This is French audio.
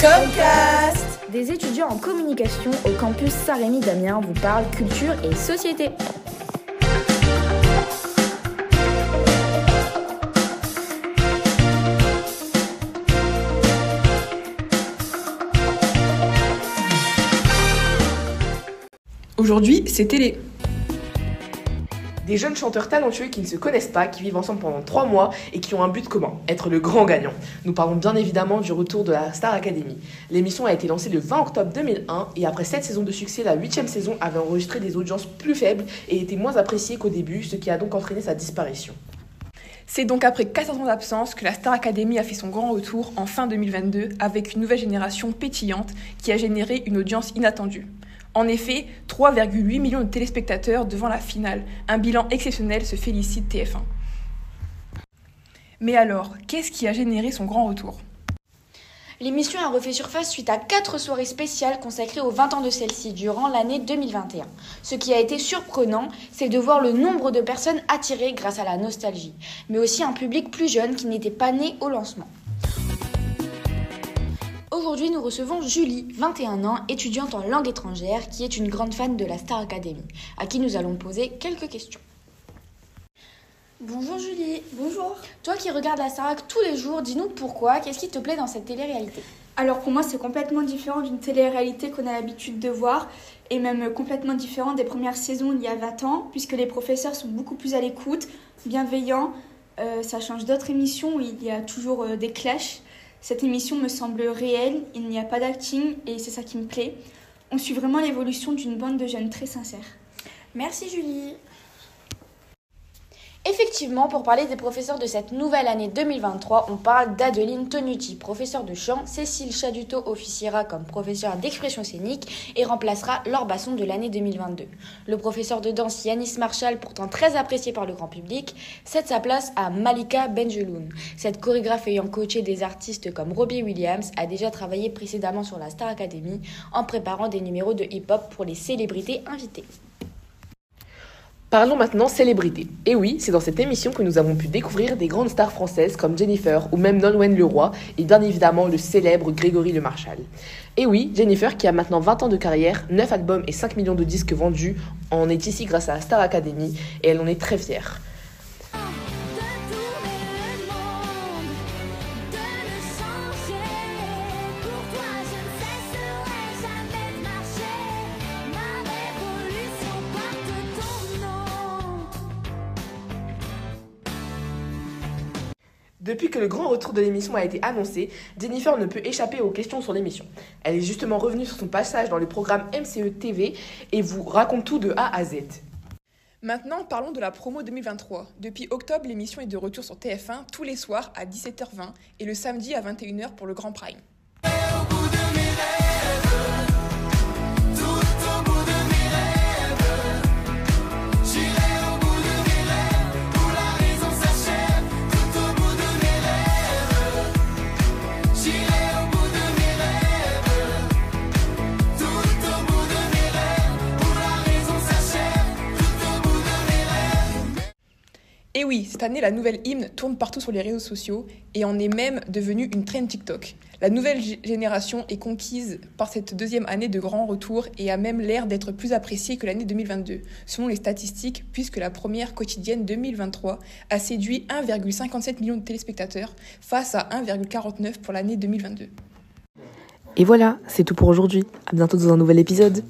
Comcast Des étudiants en communication au campus Saint-Rémy d'Amiens vous parlent culture et société. Aujourd'hui, c'est télé. Des jeunes chanteurs talentueux qui ne se connaissent pas, qui vivent ensemble pendant trois mois et qui ont un but commun, être le grand gagnant. Nous parlons bien évidemment du retour de la Star Academy. L'émission a été lancée le 20 octobre 2001 et après sept saisons de succès, la huitième saison avait enregistré des audiences plus faibles et était moins appréciée qu'au début, ce qui a donc entraîné sa disparition. C'est donc après 14 ans d'absence que la Star Academy a fait son grand retour en fin 2022 avec une nouvelle génération pétillante qui a généré une audience inattendue. En effet, 3,8 millions de téléspectateurs devant la finale. Un bilan exceptionnel se félicite TF1. Mais alors, qu'est-ce qui a généré son grand retour? L'émission a refait surface suite à quatre soirées spéciales consacrées aux 20 ans de celle-ci durant l'année 2021. Ce qui a été surprenant, c'est de voir le nombre de personnes attirées grâce à la nostalgie, mais aussi un public plus jeune qui n'était pas né au lancement. Aujourd'hui, nous recevons Julie, 21 ans, étudiante en langue étrangère, qui est une grande fan de la Star Academy, à qui nous allons poser quelques questions. Bonjour Julie. Bonjour. Toi qui regardes la Starac tous les jours, dis-nous pourquoi, qu'est-ce qui te plaît dans cette télé-réalité? Alors pour moi, c'est complètement différent d'une télé-réalité qu'on a l'habitude de voir, et même complètement différent des premières saisons il y a 20 ans, puisque les professeurs sont beaucoup plus à l'écoute, bienveillants. Euh, ça change d'autres émissions où il y a toujours euh, des clashs. Cette émission me semble réelle, il n'y a pas d'acting et c'est ça qui me plaît. On suit vraiment l'évolution d'une bande de jeunes très sincères. Merci Julie. Effectivement, pour parler des professeurs de cette nouvelle année 2023, on parle d'Adeline Tonuti, professeure de chant, Cécile Chaduto officiera comme professeure d'expression scénique et remplacera Laure Basson de l'année 2022. Le professeur de danse Yanis Marshall, pourtant très apprécié par le grand public, cède sa place à Malika Benjeloun. Cette chorégraphe ayant coaché des artistes comme Robbie Williams a déjà travaillé précédemment sur la Star Academy en préparant des numéros de hip-hop pour les célébrités invitées. Parlons maintenant célébrité. Et oui, c'est dans cette émission que nous avons pu découvrir des grandes stars françaises comme Jennifer ou même Nolwenn Leroy et bien évidemment le célèbre Grégory Le Marchal. Et oui, Jennifer qui a maintenant 20 ans de carrière, 9 albums et 5 millions de disques vendus, en est ici grâce à la Star Academy et elle en est très fière. Depuis que le grand retour de l'émission a été annoncé, Jennifer ne peut échapper aux questions sur l'émission. Elle est justement revenue sur son passage dans le programme MCE TV et vous raconte tout de A à Z. Maintenant, parlons de la promo 2023. Depuis octobre, l'émission est de retour sur TF1 tous les soirs à 17h20 et le samedi à 21h pour le Grand Prime. Et oui, cette année, la nouvelle hymne tourne partout sur les réseaux sociaux et en est même devenue une trend TikTok. La nouvelle génération est conquise par cette deuxième année de grand retour et a même l'air d'être plus appréciée que l'année 2022, selon les statistiques, puisque la première quotidienne 2023 a séduit 1,57 million de téléspectateurs face à 1,49 pour l'année 2022. Et voilà, c'est tout pour aujourd'hui. À bientôt dans un nouvel épisode.